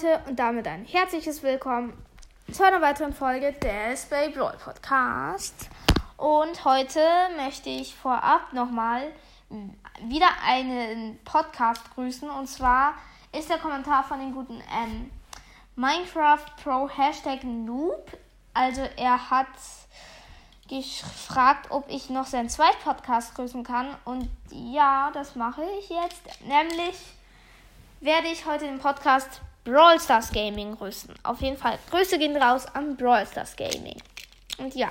Leute und damit ein herzliches Willkommen zu einer weiteren Folge des Bay Brawl Podcast. Und heute möchte ich vorab nochmal wieder einen Podcast grüßen. Und zwar ist der Kommentar von dem guten ähm, Minecraft Pro Hashtag Noob. Also er hat gefragt, ob ich noch seinen zweiten Podcast grüßen kann. Und ja, das mache ich jetzt. Nämlich werde ich heute den Podcast Brawl Stars Gaming grüßen. Auf jeden Fall, Grüße gehen raus an Brawl Stars Gaming. Und ja,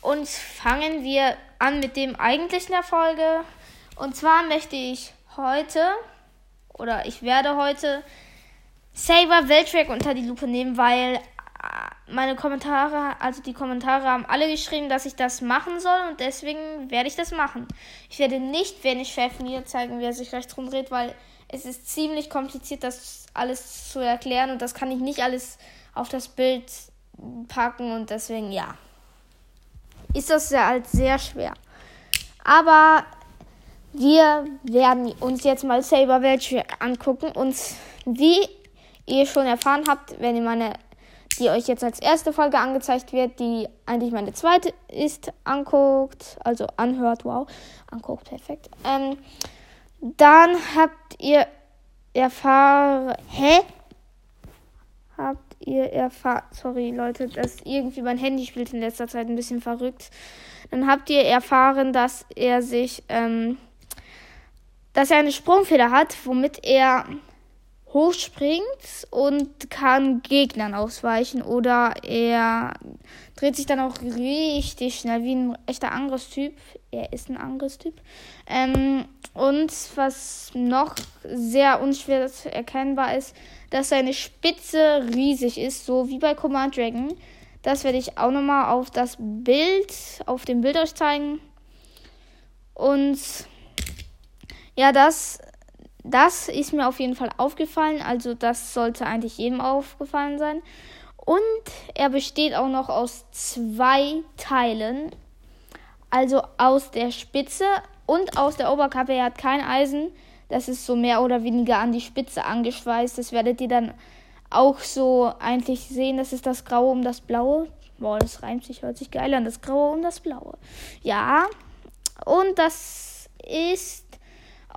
und fangen wir an mit dem eigentlichen Erfolge. Und zwar möchte ich heute, oder ich werde heute Saber Weltrack unter die Lupe nehmen, weil meine Kommentare, also die Kommentare haben alle geschrieben, dass ich das machen soll und deswegen werde ich das machen. Ich werde nicht, wenn ich mir zeigen, wie er sich rechts rumdreht, weil es ist ziemlich kompliziert, das alles zu erklären und das kann ich nicht alles auf das Bild packen und deswegen ja. Ist das ja halt sehr schwer. Aber wir werden uns jetzt mal Saber Welche angucken und wie ihr schon erfahren habt, wenn ihr meine, die euch jetzt als erste Folge angezeigt wird, die eigentlich meine zweite ist, anguckt, also anhört, wow, anguckt, perfekt. Ähm, dann habt ihr erfahren. Hä? Habt ihr erfahren. Sorry, Leute, dass irgendwie mein Handy spielt in letzter Zeit ein bisschen verrückt. Dann habt ihr erfahren, dass er sich. Ähm, dass er eine Sprungfeder hat, womit er hochspringt und kann Gegnern ausweichen oder er dreht sich dann auch richtig schnell wie ein echter Angriffstyp. Er ist ein Angriffstyp. Ähm, und was noch sehr unschwer erkennbar ist, dass seine Spitze riesig ist, so wie bei Command Dragon. Das werde ich auch nochmal auf das Bild, auf dem Bild euch zeigen. Und ja, das das ist mir auf jeden Fall aufgefallen. Also das sollte eigentlich jedem aufgefallen sein. Und er besteht auch noch aus zwei Teilen. Also aus der Spitze und aus der Oberkappe. Er hat kein Eisen. Das ist so mehr oder weniger an die Spitze angeschweißt. Das werdet ihr dann auch so eigentlich sehen. Das ist das Graue um das Blaue. Boah, das reimt sich, hört sich geil an. Das Graue um das Blaue. Ja. Und das ist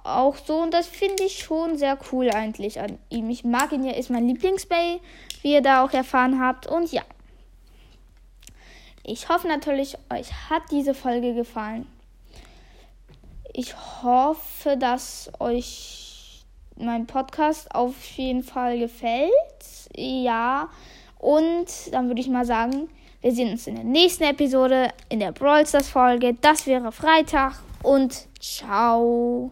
auch so und das finde ich schon sehr cool eigentlich an ihm. Ich mag ihn ja, ist mein Lieblingsbay, wie ihr da auch erfahren habt. Und ja, ich hoffe natürlich, euch hat diese Folge gefallen. Ich hoffe, dass euch mein Podcast auf jeden Fall gefällt. Ja, und dann würde ich mal sagen, wir sehen uns in der nächsten Episode, in der Brawl Stars Folge. Das wäre Freitag und ciao.